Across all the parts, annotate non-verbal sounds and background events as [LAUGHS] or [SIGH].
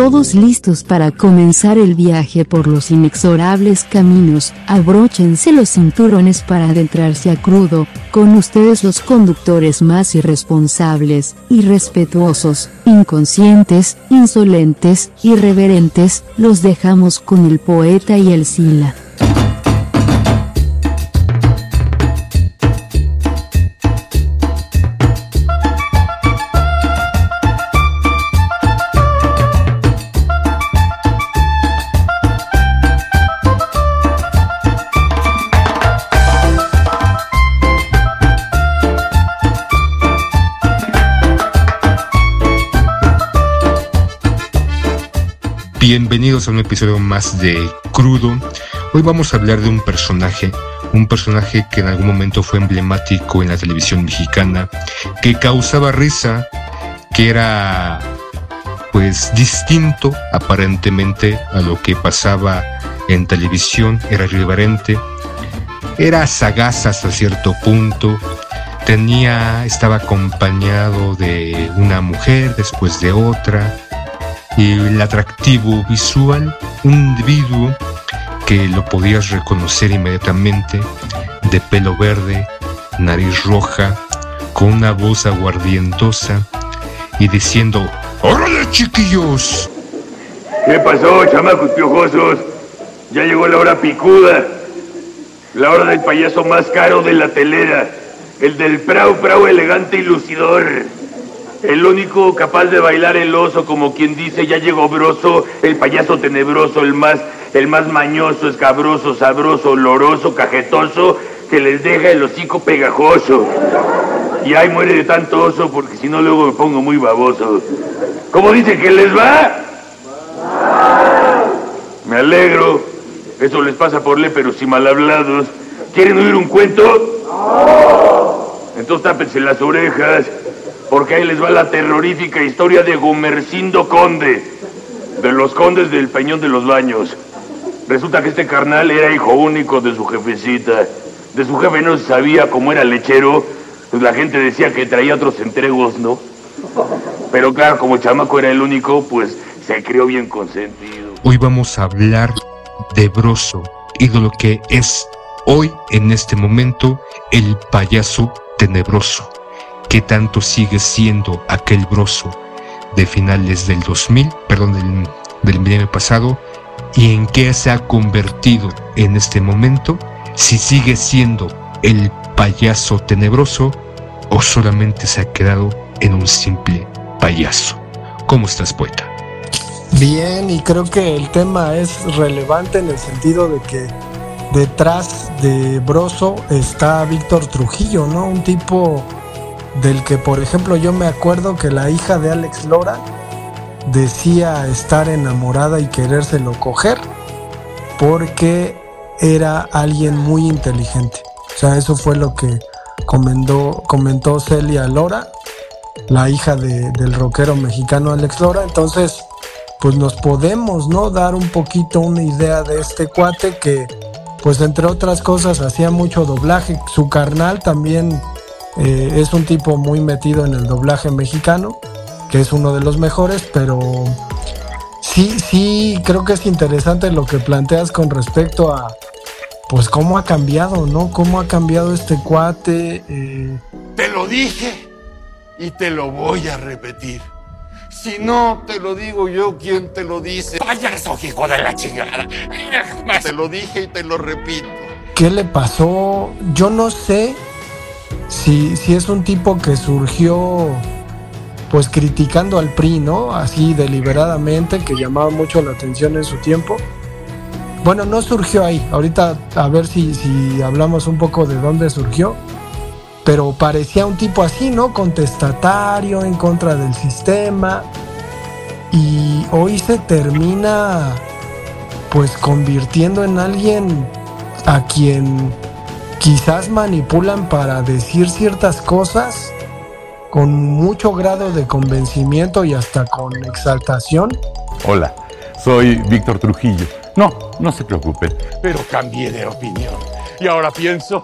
Todos listos para comenzar el viaje por los inexorables caminos, abróchense los cinturones para adentrarse a crudo, con ustedes los conductores más irresponsables, irrespetuosos, inconscientes, insolentes, irreverentes, los dejamos con el poeta y el sila. Bienvenidos a un episodio más de Crudo. Hoy vamos a hablar de un personaje, un personaje que en algún momento fue emblemático en la televisión mexicana, que causaba risa, que era pues distinto aparentemente a lo que pasaba en televisión, era irreverente, era sagaz hasta cierto punto, tenía, estaba acompañado de una mujer, después de otra, el atractivo visual, un individuo que lo podías reconocer inmediatamente, de pelo verde, nariz roja, con una voz aguardientosa y diciendo, ¡Órale chiquillos! ¿Qué pasó, chamacos piojosos? Ya llegó la hora picuda, la hora del payaso más caro de la telera, el del prau prau elegante y lucidor. El único capaz de bailar el oso, como quien dice, ya llegó broso, el payaso tenebroso, el más, el más mañoso, escabroso, sabroso, oloroso, cajetoso, que les deja el hocico pegajoso. Y ay, muere de tanto oso, porque si no luego me pongo muy baboso. ¿Cómo dice que les va? Me alegro. Eso les pasa por pero y mal hablados. ¿Quieren oír un cuento? Entonces tápense las orejas porque ahí les va la terrorífica historia de Gumercindo Conde, de los condes del Peñón de los Baños. Resulta que este carnal era hijo único de su jefecita. De su jefe no se sabía cómo era lechero, pues la gente decía que traía otros entregos, ¿no? Pero claro, como chamaco era el único, pues se crió bien consentido. Hoy vamos a hablar de Broso y de lo que es hoy, en este momento, el payaso tenebroso. ¿Qué tanto sigue siendo aquel broso de finales del 2000, perdón, del, del milenio pasado, y en qué se ha convertido en este momento, si sigue siendo el payaso tenebroso o solamente se ha quedado en un simple payaso. ¿Cómo estás, poeta? Bien, y creo que el tema es relevante en el sentido de que detrás de Broso está Víctor Trujillo, ¿no? Un tipo del que por ejemplo yo me acuerdo que la hija de Alex Lora decía estar enamorada y querérselo coger porque era alguien muy inteligente. O sea, eso fue lo que comentó, Celia Lora, la hija del rockero mexicano Alex Lora. Entonces, pues nos podemos, ¿no? Dar un poquito una idea de este cuate que, pues entre otras cosas, hacía mucho doblaje. Su carnal también eh, es un tipo muy metido en el doblaje mexicano, que es uno de los mejores, pero sí, sí, creo que es interesante lo que planteas con respecto a, pues, cómo ha cambiado, ¿no? Cómo ha cambiado este cuate. Eh. Te lo dije y te lo voy a repetir. Si no te lo digo yo, ¿quién te lo dice? Payaso, hijo de la chingada. Te lo dije y te lo repito. ¿Qué le pasó? Yo no sé si, es un tipo que surgió pues criticando al PRI, ¿no? Así deliberadamente, que llamaba mucho la atención en su tiempo. Bueno, no surgió ahí. Ahorita a ver si, si hablamos un poco de dónde surgió. Pero parecía un tipo así, ¿no? Contestatario, en contra del sistema. Y hoy se termina pues convirtiendo en alguien a quien quizás manipulan para decir ciertas cosas con mucho grado de convencimiento y hasta con exaltación. Hola, soy Víctor Trujillo. No, no se preocupen. Pero cambié de opinión. Y ahora pienso...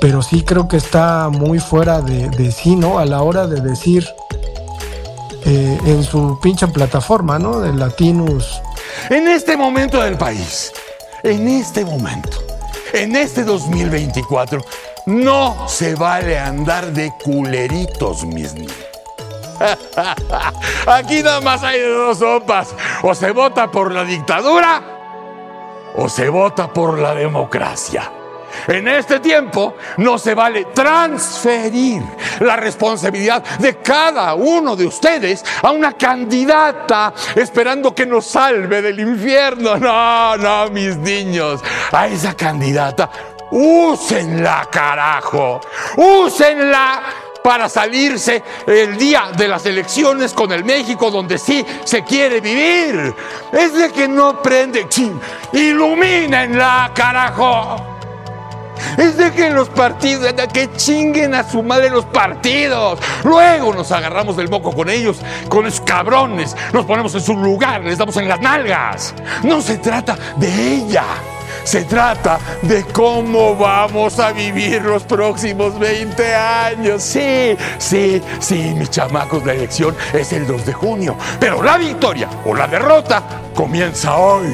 Pero sí creo que está muy fuera de, sí, ¿no? A la hora de decir, eh, en su pinche plataforma, ¿no? De Latinus. En este momento del país, en este momento, en este 2024, no se vale andar de culeritos, mis niños. [LAUGHS] Aquí nada más hay dos sopas. O se vota por la dictadura o se vota por la democracia. En este tiempo no se vale transferir la responsabilidad de cada uno de ustedes a una candidata esperando que nos salve del infierno. No, no, mis niños. A esa candidata, úsenla, carajo. Úsenla para salirse el día de las elecciones con el México donde sí se quiere vivir. Es de que no prende, ilumínenla, carajo. Es de que los partidos, que chinguen a su madre los partidos. Luego nos agarramos del moco con ellos, con los cabrones. Nos ponemos en su lugar, les damos en las nalgas. No se trata de ella. Se trata de cómo vamos a vivir los próximos 20 años. Sí, sí, sí, mis chamacos, la elección es el 2 de junio. Pero la victoria o la derrota comienza hoy.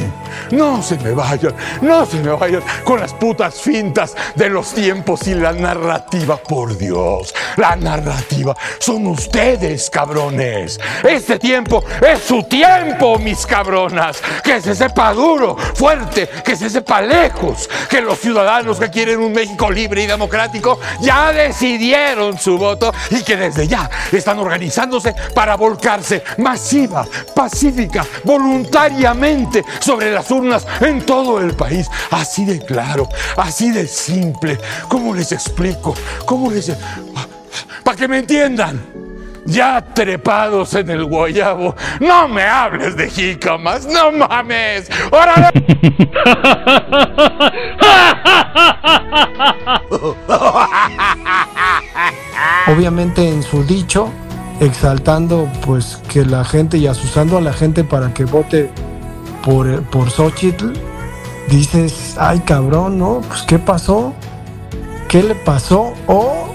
No se me vayan, no se me vayan con las putas fintas de los tiempos y la narrativa, por Dios. La narrativa son ustedes, cabrones. Este tiempo es su tiempo, mis cabronas. Que se sepa duro, fuerte, que se sepa lejos. Que los ciudadanos que quieren un México libre y democrático ya decidieron su voto y que desde ya están organizándose para volcarse masiva, pacífica, voluntariamente sobre las urnas en todo el país. Así de claro, así de simple. ¿Cómo les explico? ¿Cómo les... Para que me entiendan. Ya trepados en el guayabo. No me hables de jícamas, no mames. ¡Órale! [LAUGHS] Obviamente en su dicho, exaltando pues que la gente y asusando a la gente para que vote por, por Xochitl, dices, ay cabrón, ¿no? Pues ¿qué pasó? ¿Qué le pasó? O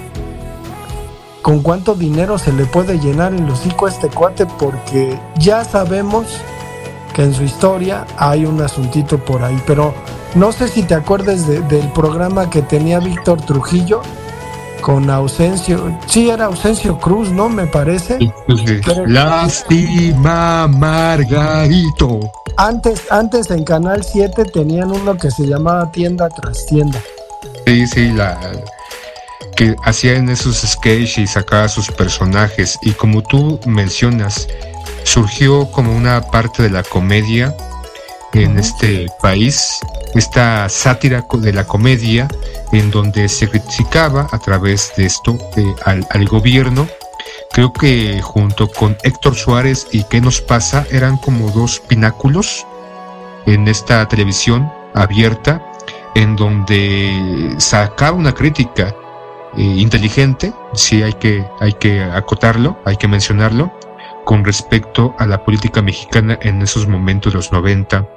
con cuánto dinero se le puede llenar el hocico a este cuate porque ya sabemos que en su historia hay un asuntito por ahí, pero no sé si te acuerdas de- del programa que tenía Víctor Trujillo con Ausencio, sí era Ausencio Cruz, ¿no? Me parece. Pero- Lástima, Margarito. Antes, antes en Canal 7 tenían uno que se llamaba Tienda tras Tienda. Sí, sí, la que hacían esos sketches y sacaba sus personajes y como tú mencionas, surgió como una parte de la comedia en este país, esta sátira de la comedia en donde se criticaba a través de esto eh, al, al gobierno. Creo que junto con Héctor Suárez y ¿Qué nos pasa? eran como dos pináculos en esta televisión abierta en donde sacaba una crítica eh, inteligente, sí hay que, hay que acotarlo, hay que mencionarlo, con respecto a la política mexicana en esos momentos de los 90,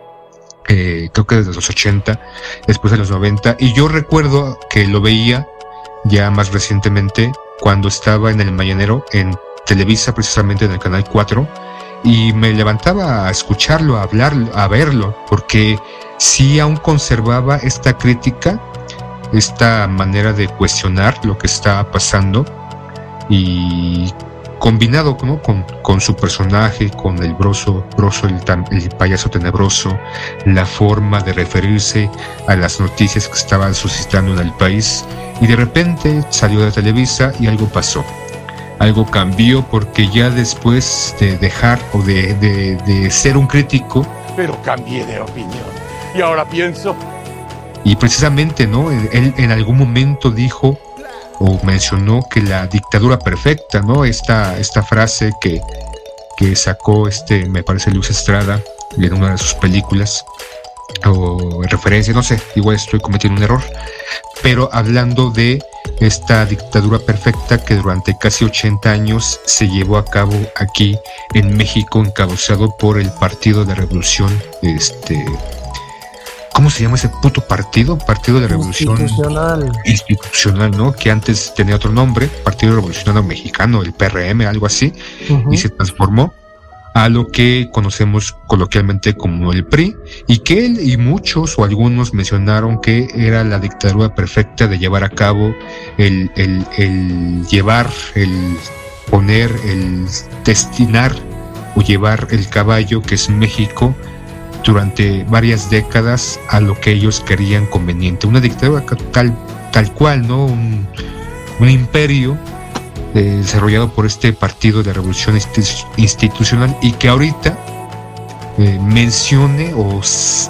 eh, creo que desde los 80, después de los 90, y yo recuerdo que lo veía ya más recientemente cuando estaba en el Mañanero en Televisa, precisamente en el Canal 4, y me levantaba a escucharlo, a hablarlo, a verlo, porque sí aún conservaba esta crítica, esta manera de cuestionar lo que estaba pasando y combinado ¿no? con, con su personaje, con el broso, broso el payaso tenebroso, la forma de referirse a las noticias que estaban suscitando en el país y de repente salió de Televisa y algo pasó. Algo cambió porque ya después de dejar o de, de- de ser un crítico, Pero cambié de opinión. Y ahora pienso, Y precisamente, ¿no? Él en algún momento dijo o mencionó que la dictadura perfecta, ¿no? Esta, esta frase que, que sacó este, me parece Luis Estrada en una de sus películas o en referencia, no sé, igual estoy cometiendo un error, pero hablando de esta dictadura perfecta que durante casi 80 años se llevó a cabo aquí en México, encabezado por el Partido de Revolución, este, ¿cómo se llama ese puto partido? Partido de Revolución Institucional. Institucional, ¿no? Que antes tenía otro nombre, Partido Revolucionario Mexicano, el PRM, algo así, y se transformó a lo que conocemos coloquialmente como el PRI, y que él y muchos o algunos mencionaron que era la dictadura perfecta de llevar a cabo el, el llevar, el poner, el destinar o llevar el caballo que es México durante varias décadas a lo que ellos querían conveniente. Una dictadura tal, tal cual, ¿no? Un, un imperio eh, desarrollado por este partido de revolución institucional y que ahorita eh, mencione o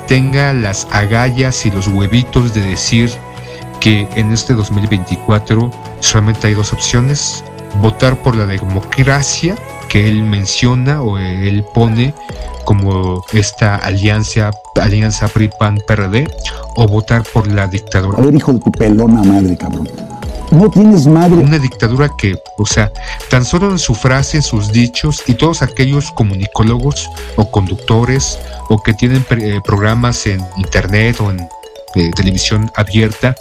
tenga las agallas y los huevitos de decir que en este 2024 solamente hay dos opciones, votar por la democracia que él menciona o él pone como esta alianza, alianza PRI-PAN-PRD o votar por la dictadura. A ver, hijo de tu pelona madre, cabrón no tienes madre. Una dictadura que, o sea, tan solo en su frase, sus dichos y todos aquellos comunicólogos o conductores o que tienen eh, programas en internet o en eh, televisión abierta,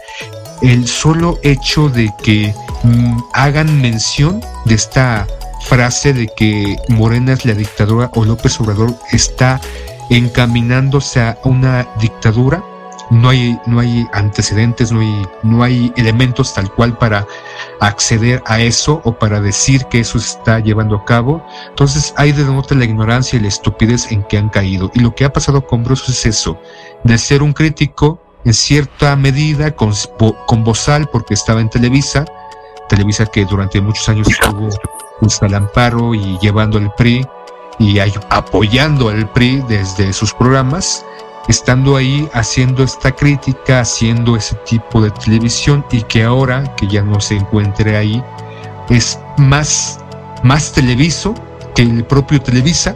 el solo hecho de que mm, hagan mención de esta frase de que Morena es la dictadura o López Obrador está encaminándose a una dictadura, no hay, no hay antecedentes, no hay, no hay elementos tal cual para acceder a eso o para decir que eso se está llevando a cabo. Entonces hay de nota la ignorancia y la estupidez en que han caído. Y lo que ha pasado con Bruce es eso, de ser un crítico en cierta medida con, con bozal porque estaba en Televisa, Televisa que durante muchos años estuvo justo al amparo y llevando el PRI y apoyando al PRI desde sus programas estando ahí haciendo esta crítica, haciendo ese tipo de televisión y que ahora que ya no se encuentre ahí es más, más televiso que el propio Televisa,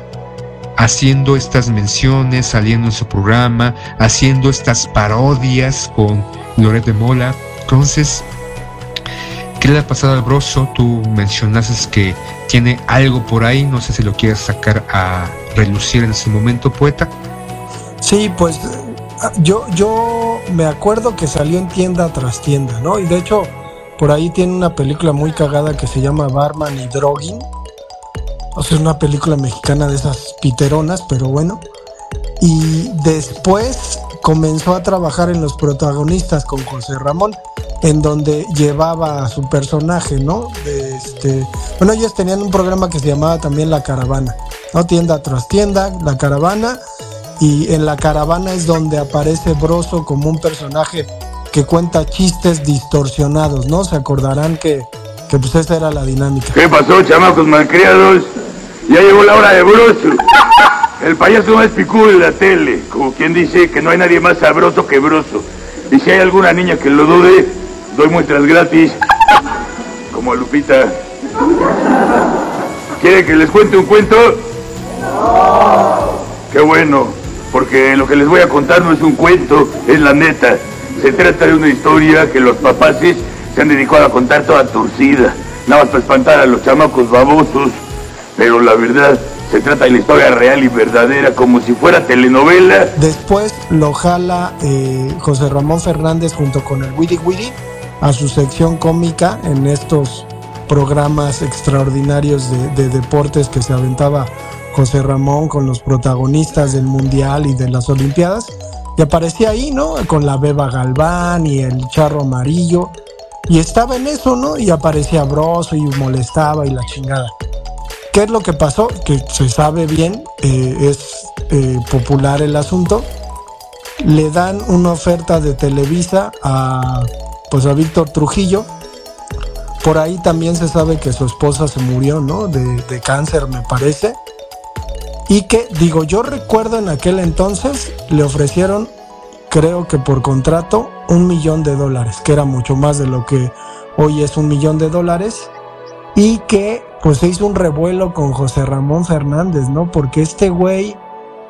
haciendo estas menciones, saliendo en su programa, haciendo estas parodias con Loret de Mola. Entonces, ¿qué le ha pasado al Broso? Tú mencionaste que tiene algo por ahí, no sé si lo quieres sacar a relucir en ese momento, poeta. Sí, pues yo, yo me acuerdo que salió en tienda tras tienda, ¿no? Y de hecho, por ahí tiene una película muy cagada que se llama Barman y Drogging. O sea, es una película mexicana de esas piteronas, pero bueno. Y después comenzó a trabajar en los protagonistas con José Ramón, en donde llevaba a su personaje, ¿no? este, bueno, ellos tenían un programa que se llamaba también La Caravana, ¿no? Tienda tras tienda, La Caravana y en la caravana es donde aparece Broso como un personaje que cuenta chistes distorsionados, ¿no? Se acordarán que, que pues esa era la dinámica. ¿Qué pasó, chamacos malcriados? Ya llegó la hora de Broso. El payaso más picudo de la tele, como quien dice que no hay nadie más sabroso que Broso. Y si hay alguna niña que lo dude, doy muestras gratis, como a Lupita. ¿Quiere que les cuente un cuento? Qué bueno porque lo que les voy a contar no es un cuento, es la neta. Se trata de una historia que los papaces se han dedicado a contar toda torcida, nada más para espantar a los chamacos babosos. Pero la verdad, se trata de la historia real y verdadera, como si fuera telenovela. Después lo jala eh, José Ramón Fernández junto con el Witty Witty a su sección cómica en estos programas extraordinarios de deportes que se aventaba José Ramón con los protagonistas del Mundial y de las Olimpiadas. Y aparecía ahí, ¿no? Con la Beba Galván y el Charro Amarillo. Y estaba en eso, ¿no? Y aparecía Broso y molestaba y la chingada. ¿Qué es lo que pasó? Que se sabe bien, eh, es eh, popular el asunto. Le dan una oferta de Televisa a, pues a Víctor Trujillo. Por ahí también se sabe que su esposa se murió, ¿no? De, cáncer, me parece. Y que, digo, yo recuerdo en aquel entonces le ofrecieron, creo que por contrato, un millón de dólares, que era mucho más de lo que hoy es un millón de dólares. Y que pues se hizo un revuelo con José Ramón Fernández, ¿no? Porque este güey,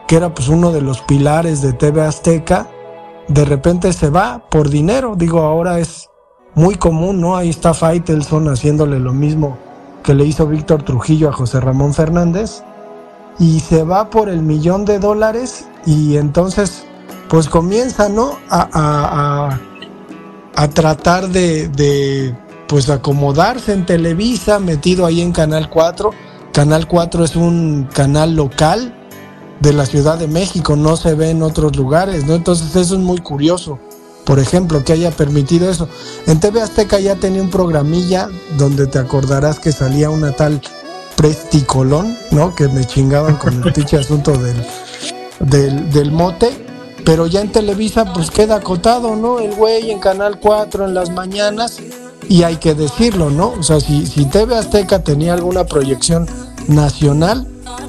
que era pues uno de los pilares de TV Azteca, de repente se va por dinero. Digo, ahora es muy común, ¿no? Ahí está Faitelson haciéndole lo mismo que le hizo Víctor Trujillo a José Ramón Fernández y se va por el millón de dólares y entonces pues comienza, ¿no? A, a, tratar de, de, pues acomodarse en Televisa, metido ahí en Canal 4, Canal 4 es un canal local de la Ciudad de México, no se ve en otros lugares, ¿no? Entonces eso es muy curioso, por ejemplo, que haya permitido eso. En TV Azteca ya tenía un programilla donde te acordarás que salía una tal Presticolón, ¿no? Que me chingaban con el [LAUGHS] pinche asunto del, del, del mote pero ya en Televisa pues queda acotado, ¿no? El güey en Canal 4 en las mañanas y hay que decirlo, ¿no? O sea, si, si TV Azteca tenía alguna proyección nacional,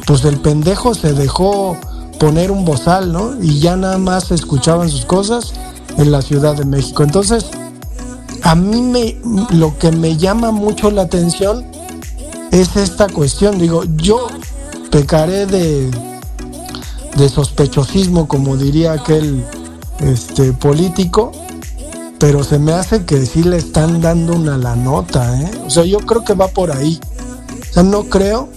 pues el pendejo se dejó poner un bozal, ¿no? Y ya nada más se escuchaban sus cosas en la Ciudad de México. Entonces, a mí me, lo que me llama mucho la atención es esta cuestión. Digo, yo pecaré de de sospechosismo, como diría aquel este, político, pero se me hace que sí le están dando una la nota, ¿eh? O sea, yo creo que va por ahí. O sea, no creo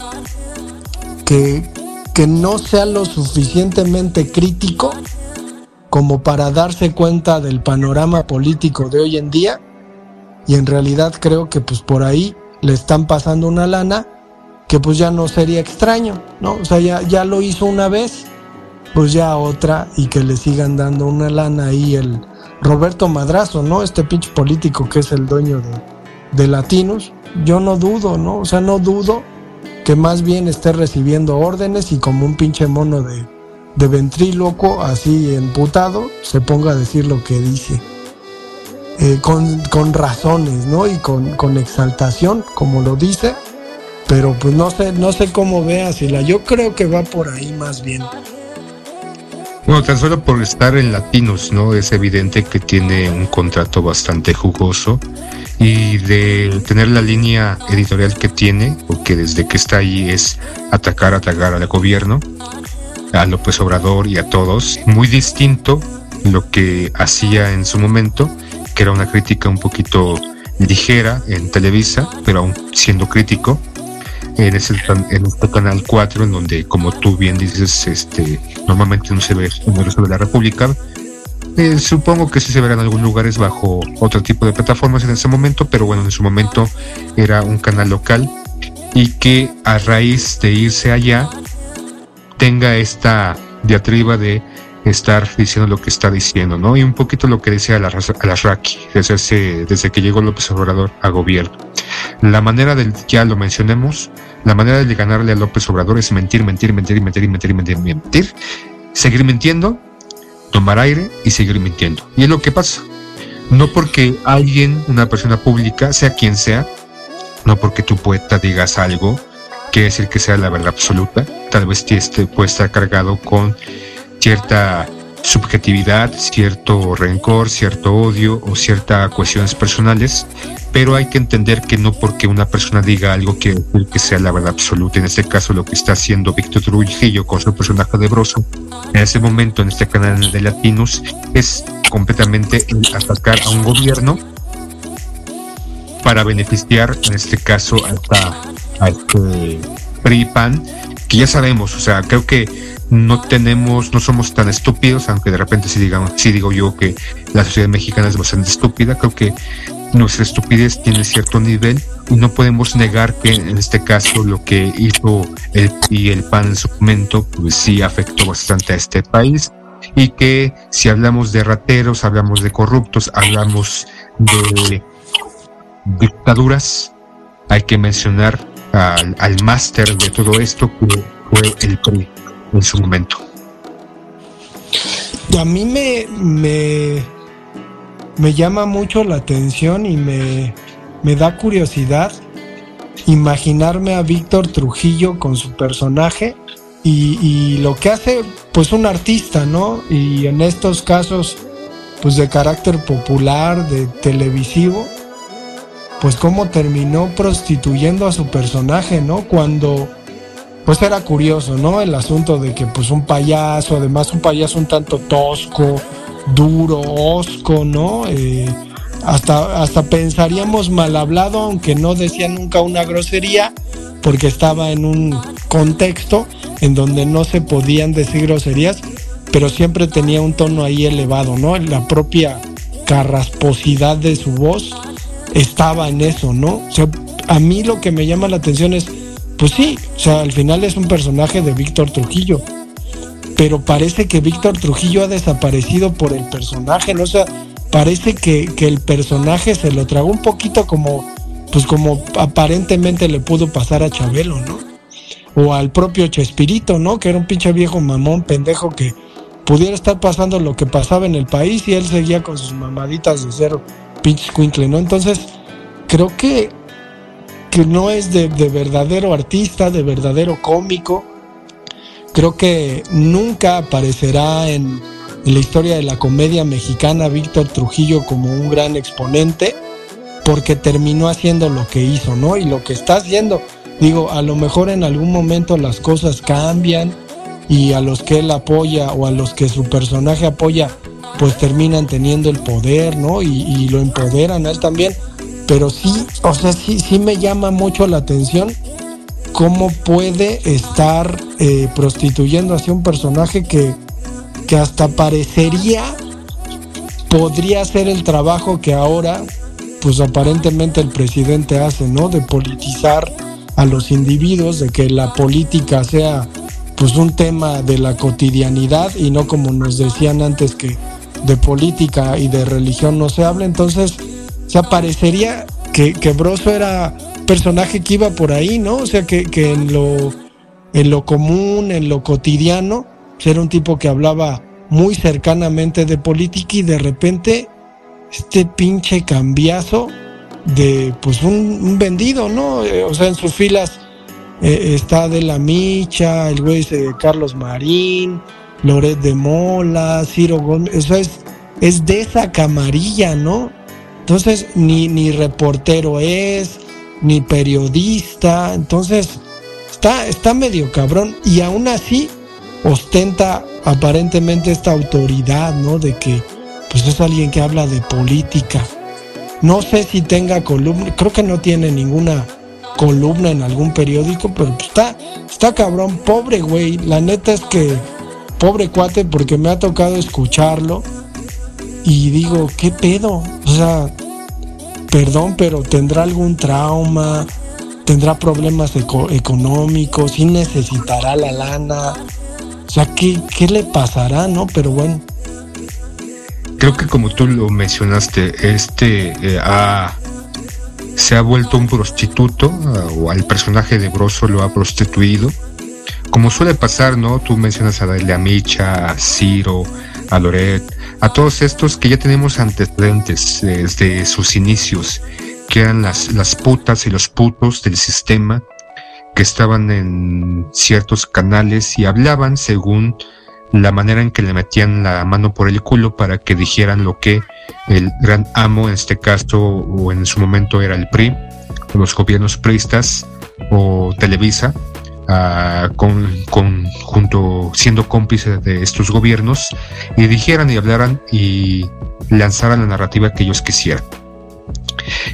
que, que no sea lo suficientemente crítico como para darse cuenta del panorama político de hoy en día y en realidad creo que pues por ahí le están pasando una lana que pues ya no sería extraño, ¿no? O sea, ya, ya lo hizo una vez pues ya otra y que le sigan dando una lana ahí el Roberto Madrazo, ¿no? Este pinche político que es el dueño de, de Latinos. Yo no dudo, ¿no? O sea, no dudo que más bien esté recibiendo órdenes y como un pinche mono de, de ventríloco, así emputado, se ponga a decir lo que dice. Eh, con, con, razones, ¿no? Y con, con, exaltación, como lo dice. Pero pues no sé, no sé cómo veas, la yo creo que va por ahí más bien. Bueno, tan solo por estar en Latinos, ¿no? Es evidente que tiene un contrato bastante jugoso y de tener la línea editorial que tiene, porque desde que está ahí es atacar, atacar al gobierno, a López Obrador y a todos, muy distinto lo que hacía en su momento, que era una crítica un poquito ligera en Televisa, pero aún siendo crítico, en, ese, en este canal 4, en donde, como tú bien dices, este, normalmente no se ve el resto de la República. Eh, supongo que sí se verá en algunos lugares bajo otro tipo de plataformas en ese momento, pero bueno, en su momento era un canal local y que a raíz de irse allá tenga esta diatriba de estar diciendo lo que está diciendo, ¿no? Y un poquito lo que decía la, la Raki desde, desde que llegó López Obrador a gobierno. La manera del, ya lo mencionemos, la manera de ganarle a López Obrador es mentir, mentir, mentir, mentir, mentir, mentir, mentir, seguir mintiendo, tomar aire y seguir mintiendo. Y es lo que pasa. No porque alguien, una persona pública, sea quien sea, no porque tu poeta digas algo, quiere decir que sea la verdad absoluta. Tal vez este puede estar cargado con cierta subjetividad, cierto rencor, cierto odio o ciertas cuestiones personales, pero hay que entender que no porque una persona diga algo quiere decir que sea la verdad absoluta. En este caso, lo que está haciendo Víctor Trujillo con su personaje de Broso en ese momento en este canal de Latinos es completamente atacar a un gobierno para beneficiar, en este caso, a este PRI-PAN, que ya sabemos, o sea, creo que no tenemos, no somos tan estúpidos, aunque de repente sí, digamos, sí digo yo que la sociedad mexicana es bastante estúpida, creo que nuestra estupidez tiene cierto nivel y no podemos negar que en este caso lo que hizo el y el PAN en su momento, pues sí afectó bastante a este país y que si hablamos de rateros, hablamos de corruptos, hablamos de dictaduras, hay que mencionar al, al máster de todo esto que fue el PRI en su momento. A mí me, me, me llama mucho la atención y me, me da curiosidad imaginarme a Víctor Trujillo con su personaje y, y, lo que hace pues un artista, ¿no? Y en estos casos pues de carácter popular, de televisivo, pues cómo terminó prostituyendo a su personaje, ¿no? Cuando pues era curioso, ¿no? El asunto de que pues un payaso, además un payaso un tanto tosco, duro, osco, ¿no? Eh, hasta, hasta pensaríamos mal hablado, aunque no decía nunca una grosería, porque estaba en un contexto en donde no se podían decir groserías, pero siempre tenía un tono ahí elevado, ¿no? La propia carrasposidad de su voz estaba en eso, ¿no? O sea, a mí lo que me llama la atención es pues sí, o sea, al final es un personaje de Víctor Trujillo, pero parece que Víctor Trujillo ha desaparecido por el personaje, ¿no? O sea, parece que, que el personaje se lo tragó un poquito como, pues como aparentemente le pudo pasar a Chabelo, ¿no? O al propio Chespirito, ¿no? Que era un pinche viejo mamón, pendejo que pudiera estar pasando lo que pasaba en el país y él seguía con sus mamaditas de cero, pinche squinkle, ¿no? Entonces, creo que, que no es de, de verdadero artista, de verdadero cómico. Creo que nunca aparecerá en, en la historia de la comedia mexicana Víctor Trujillo como un gran exponente porque terminó haciendo lo que hizo, ¿no? Y lo que está haciendo, digo, a lo mejor en algún momento las cosas cambian y a los que él apoya o a los que su personaje apoya, pues terminan teniendo el poder, ¿no? Y, lo empoderan a él también. Pero sí, o sea, sí, sí me llama mucho la atención cómo puede estar eh, prostituyendo hacia un personaje que, que hasta parecería podría hacer el trabajo que ahora, pues aparentemente el presidente hace, ¿no? De politizar a los individuos, de que la política sea pues un tema de la cotidianidad y no como nos decían antes que de política y de religión no se habla. Entonces, se parecería que, que Broso era personaje que iba por ahí, ¿no? O sea, que, que en, lo, en lo común, en lo cotidiano, era un tipo que hablaba muy cercanamente de política y de repente este pinche cambiazo de pues un, vendido, ¿no? Eh, o sea, en sus filas eh, está De La Micha, el güey de Carlos Marín, Loret de Mola, Ciro Gómez, eso es, es de esa camarilla, ¿no? Entonces, ni, ni reportero es, ni periodista, entonces está, está medio cabrón y aún así ostenta aparentemente esta autoridad, ¿no? De que pues es alguien que habla de política. No sé si tenga columna, creo que no tiene ninguna columna en algún periódico, pero pues está, está cabrón, pobre güey. La neta es que, pobre cuate, porque me ha tocado escucharlo y digo, ¿qué pedo? O sea, perdón, pero tendrá algún trauma, tendrá problemas económicos, y necesitará la lana. O sea, ¿qué, ¿qué le pasará, no? Pero bueno. Creo que como tú lo mencionaste, este eh, se ha vuelto un prostituto, eh, o al personaje de Broso lo ha prostituido. Como suele pasar, ¿no? Tú mencionas a Delia Micha, a Ciro, a Loret, a todos estos que ya tenemos antecedentes desde sus inicios, que eran las, las putas y los putos del sistema que estaban en ciertos canales y hablaban según la manera en que le metían la mano por el culo para que dijeran lo que el gran amo, en este caso o en su momento era el PRI, los gobiernos priistas o Televisa, con, junto siendo cómplices de estos gobiernos y dijeran y hablaran y lanzaran la narrativa que ellos quisieran.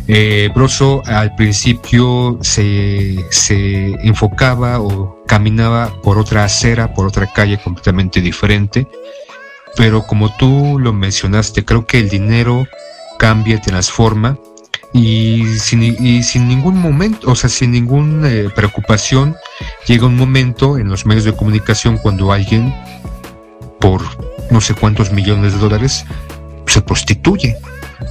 Eh, Broso al principio se, se, enfocaba o caminaba por otra acera, por otra calle completamente diferente, pero como tú lo mencionaste, creo que el dinero cambia, transforma y sin, y sin ningún momento, o sea, sin ninguna eh, preocupación, llega un momento en los medios de comunicación cuando alguien por no sé cuántos millones de dólares se prostituye,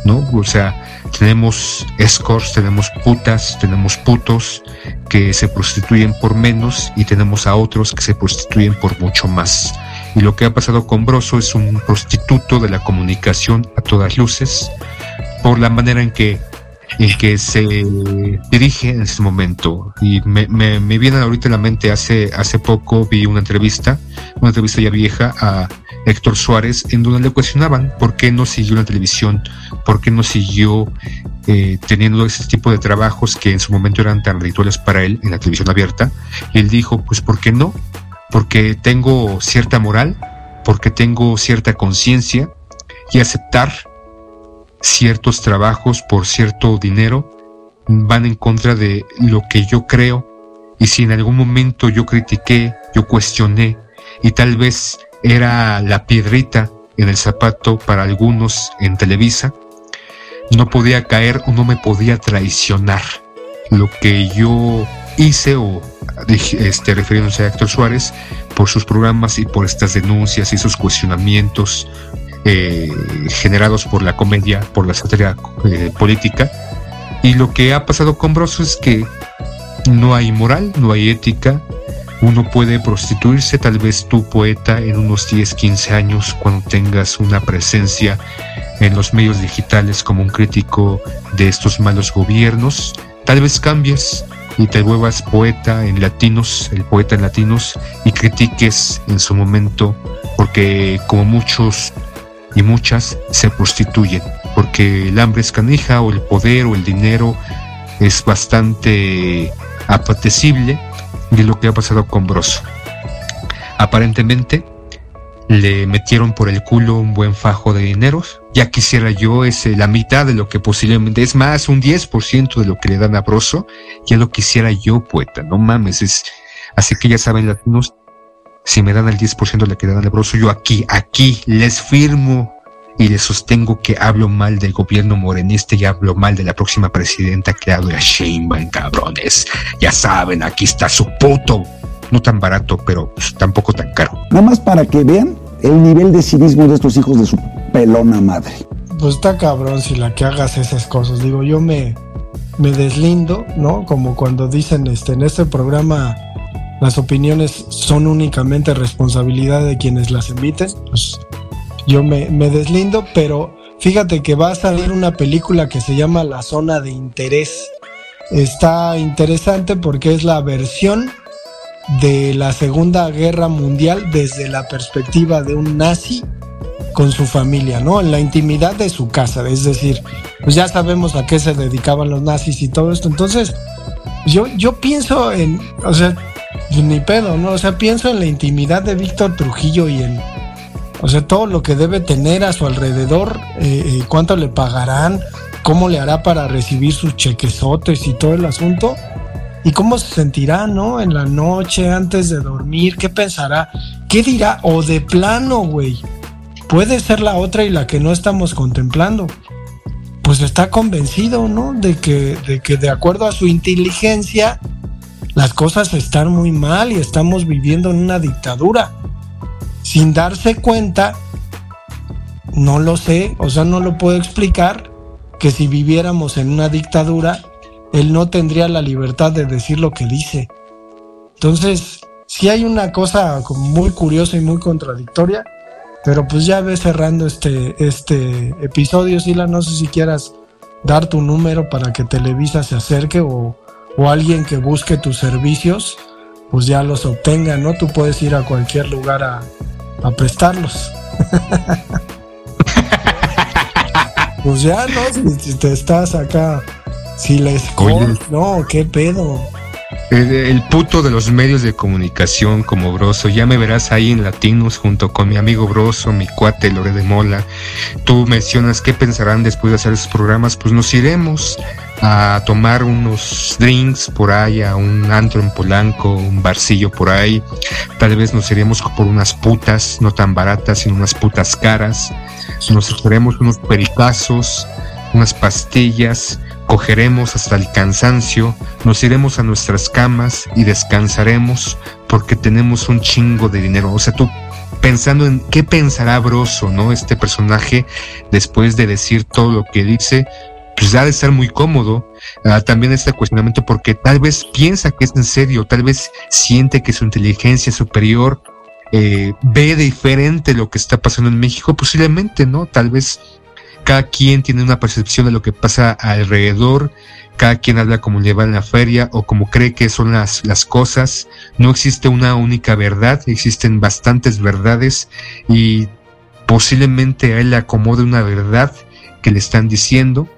¿no? O sea, tenemos escorts, tenemos putas, tenemos putos que se prostituyen por menos y tenemos a otros que se prostituyen por mucho más. Y lo que ha pasado con Broso es un prostituto de la comunicación a todas luces por la manera en que en que se dirige en este momento. Y me, me, me viene ahorita en la mente, hace, hace poco vi una entrevista, una entrevista ya vieja a Héctor Suárez, en donde le cuestionaban por qué no siguió la televisión, por qué no siguió eh, teniendo ese tipo de trabajos que en su momento eran tan rituales para él en la televisión abierta. Y él dijo, pues ¿por qué no? Porque tengo cierta moral, porque tengo cierta conciencia y aceptar ciertos trabajos por cierto dinero van en contra de lo que yo creo. Y si en algún momento yo critiqué, yo cuestioné y tal vez era la piedrita en el zapato para algunos en Televisa, no podía caer o no me podía traicionar. Lo que yo hice o este, refiriéndose a Héctor Suárez, por sus programas y por estas denuncias y esos cuestionamientos eh, generados por la comedia, por la sátira eh, política. Y lo que ha pasado con Broso es que no hay moral, no hay ética. Uno puede prostituirse, tal vez tú poeta, en unos 10, 15 años, cuando tengas una presencia en los medios digitales como un crítico de estos malos gobiernos. Tal vez cambies y te vuelvas poeta en latinos, el poeta en latinos, y critiques en su momento, porque como muchos y muchas se prostituyen, porque el hambre es canija o el poder o el dinero es bastante apetecible de lo que ha pasado con Broso. Aparentemente le metieron por el culo un buen fajo de dineros. Ya quisiera yo ese, la mitad de lo que posiblemente es más, un 10% de lo que le dan a Broso. Ya lo quisiera yo, poeta. No mames, es. Así que ya saben, latinos, si me dan el 10% de lo que le dan a Broso, yo aquí, aquí les firmo y les sostengo que hablo mal del gobierno morenista y hablo mal de la próxima presidenta Claudia Sheinbaum, cabrones. Ya saben, aquí está su puto no tan barato, pero pues, tampoco tan caro. Nada más para que vean el nivel de civismo de estos hijos de su pelona madre. Pues está cabrón si la que hagas esas cosas. Digo, yo me, me deslindo, ¿no? Como cuando dicen este, en este programa las opiniones son únicamente responsabilidad de quienes las emiten. Pues yo me, me deslindo, pero fíjate que va a salir una película que se llama La Zona de Interés. Está interesante porque es la versión de la Segunda Guerra Mundial desde la perspectiva de un nazi con su familia, ¿no? En la intimidad de su casa, es decir, pues ya sabemos a qué se dedicaban los nazis y todo esto. Entonces, yo, yo pienso en, o sea, pues ni pedo, ¿no? O sea, pienso en la intimidad de Víctor Trujillo y en, o sea, todo lo que debe tener a su alrededor, eh, eh, cuánto le pagarán, cómo le hará para recibir sus chequesotes y todo el asunto y cómo se sentirá, ¿no? En la noche, antes de dormir, ¿qué pensará? ¿Qué dirá? O de plano, güey. Puede ser la otra y la que no estamos contemplando. Pues está convencido, ¿no? De que, de que de acuerdo a su inteligencia, las cosas están muy mal y estamos viviendo en una dictadura. Sin darse cuenta, no lo sé, o sea, no lo puedo explicar, que si viviéramos en una dictadura, él no tendría la libertad de decir lo que dice. Entonces, sí hay una cosa muy curiosa y muy contradictoria, pero pues ya ves cerrando este, este episodio, Sila, no sé si quieras dar tu número para que Televisa se acerque o, o alguien que busque tus servicios, pues ya los obtenga, ¿no? Tú puedes ir a cualquier lugar a, a prestarlos. [LAUGHS] pues ya, ¿no? Si, te estás acá si les no, qué pedo. El, puto de los medios de comunicación como Broso, ya me verás ahí en Latinos junto con mi amigo Broso, mi cuate Lore de Mola. Tú mencionas qué pensarán después de hacer esos programas, pues nos iremos a tomar unos drinks por ahí, a un antro en Polanco, un barcillo por ahí. Tal vez nos iremos por unas putas, no tan baratas, sino unas putas caras. Nos echaremos unos pericazos, unas pastillas cogeremos hasta el cansancio, nos iremos a nuestras camas y descansaremos porque tenemos un chingo de dinero. O sea, tú pensando en qué pensará Broso, ¿no? Este personaje después de decir todo lo que dice, pues ha de estar muy cómodo. Ah, también este cuestionamiento porque tal vez piensa que es en serio, tal vez siente que su inteligencia superior eh, ve diferente lo que está pasando en México, posiblemente, ¿no? Tal vez cada quien tiene una percepción de lo que pasa alrededor, cada quien habla como le va en la feria o como cree que son las, las cosas, no existe una única verdad, existen bastantes verdades y posiblemente a él le acomode una verdad que le están diciendo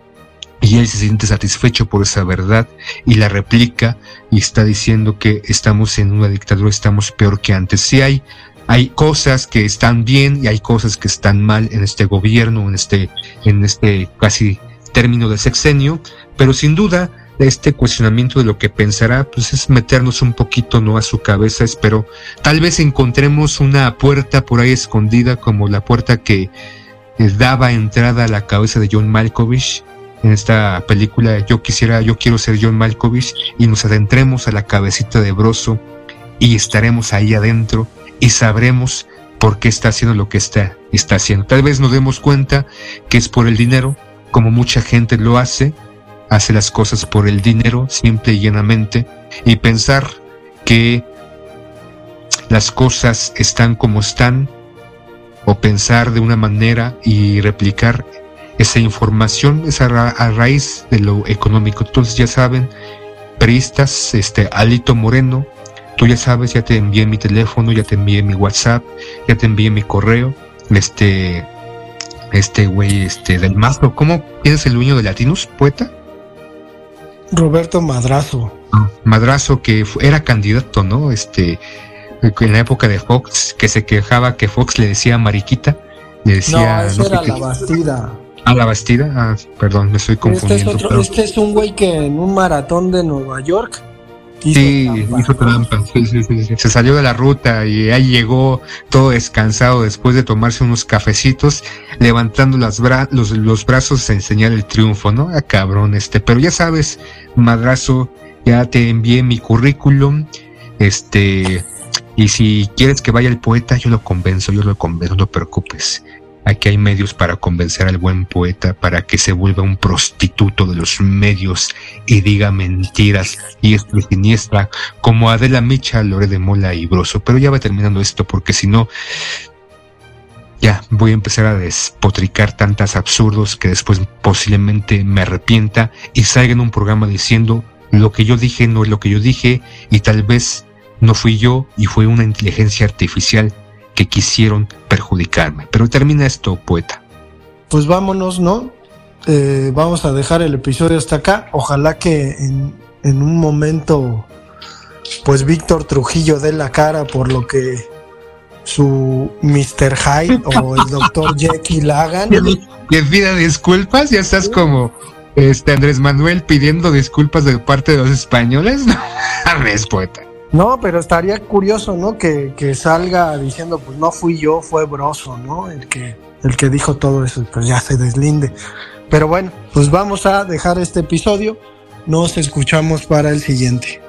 y él se siente satisfecho por esa verdad y la replica y está diciendo que estamos en una dictadura, estamos peor que antes. Si hay hay cosas que están bien y hay cosas que están mal en este gobierno, en este, en este casi término de sexenio, pero sin duda este cuestionamiento de lo que pensará, pues es meternos un poquito no a su cabeza, espero tal vez encontremos una puerta por ahí escondida como la puerta que daba entrada a la cabeza de John Malkovich en esta película Yo quisiera, yo quiero ser John Malkovich y nos adentremos a la cabecita de Broso y estaremos ahí adentro y sabremos por qué está haciendo lo que está, está haciendo. Tal vez nos demos cuenta que es por el dinero, como mucha gente lo hace, hace las cosas por el dinero, simple y llanamente, y pensar que las cosas están como están, o pensar de una manera y replicar esa información es a, raíz de lo económico. Entonces ya saben, peristas, este Alito Moreno, tú ya sabes, ya te envié mi teléfono, ya te envié mi WhatsApp, ya te envié mi correo, este, este güey, este del Mazo, ¿cómo es el dueño de Latinus, poeta? Roberto Madrazo. Ah, Madrazo que era candidato, ¿no? Este, en la época de Fox, que se quejaba que Fox le decía mariquita, le decía... No, eso era la Bastida. Ah, la Bastida, ah, perdón, me estoy confundiendo. Este es, otro, este es un güey que en un maratón de Nueva York sí, hizo trampa. Sí, sí, sí, Se salió de la ruta y ahí llegó todo descansado después de tomarse unos cafecitos, levantando las los, los, brazos a enseñar el triunfo, ¿no? Ah, cabrón, este. Pero ya sabes, madrazo, ya te envié mi currículum, este. Y si quieres que vaya el poeta, yo lo convenzo, yo lo convenzo, no te preocupes. Aquí hay medios para convencer al buen poeta para que se vuelva un prostituto de los medios y diga mentiras y es siniestra como Adela Micha, Lore de Mola y Broso. Pero ya va terminando esto porque si no, ya voy a empezar a despotricar tantas absurdos que después posiblemente me arrepienta y salga en un programa diciendo lo que yo dije no es lo que yo dije y tal vez no fui yo y fue una inteligencia artificial que quisieron perjudicarme. Pero termina esto, poeta. Pues vámonos, ¿no? Eh, vamos a dejar el episodio hasta acá. Ojalá que en, en un momento, pues Víctor Trujillo dé la cara por lo que su Mr. Hyde o el Dr. [LAUGHS] Jekyll hagan. Le pida disculpas, ya estás como este Andrés Manuel pidiendo disculpas de parte de los españoles. [LAUGHS] No poeta. No, pero estaría curioso, ¿no? Que, que, salga diciendo, pues no fui yo, fue Broso, ¿no? El que, el que dijo todo eso, pues ya se deslinde. Pero bueno, pues vamos a dejar este episodio. Nos escuchamos para el siguiente.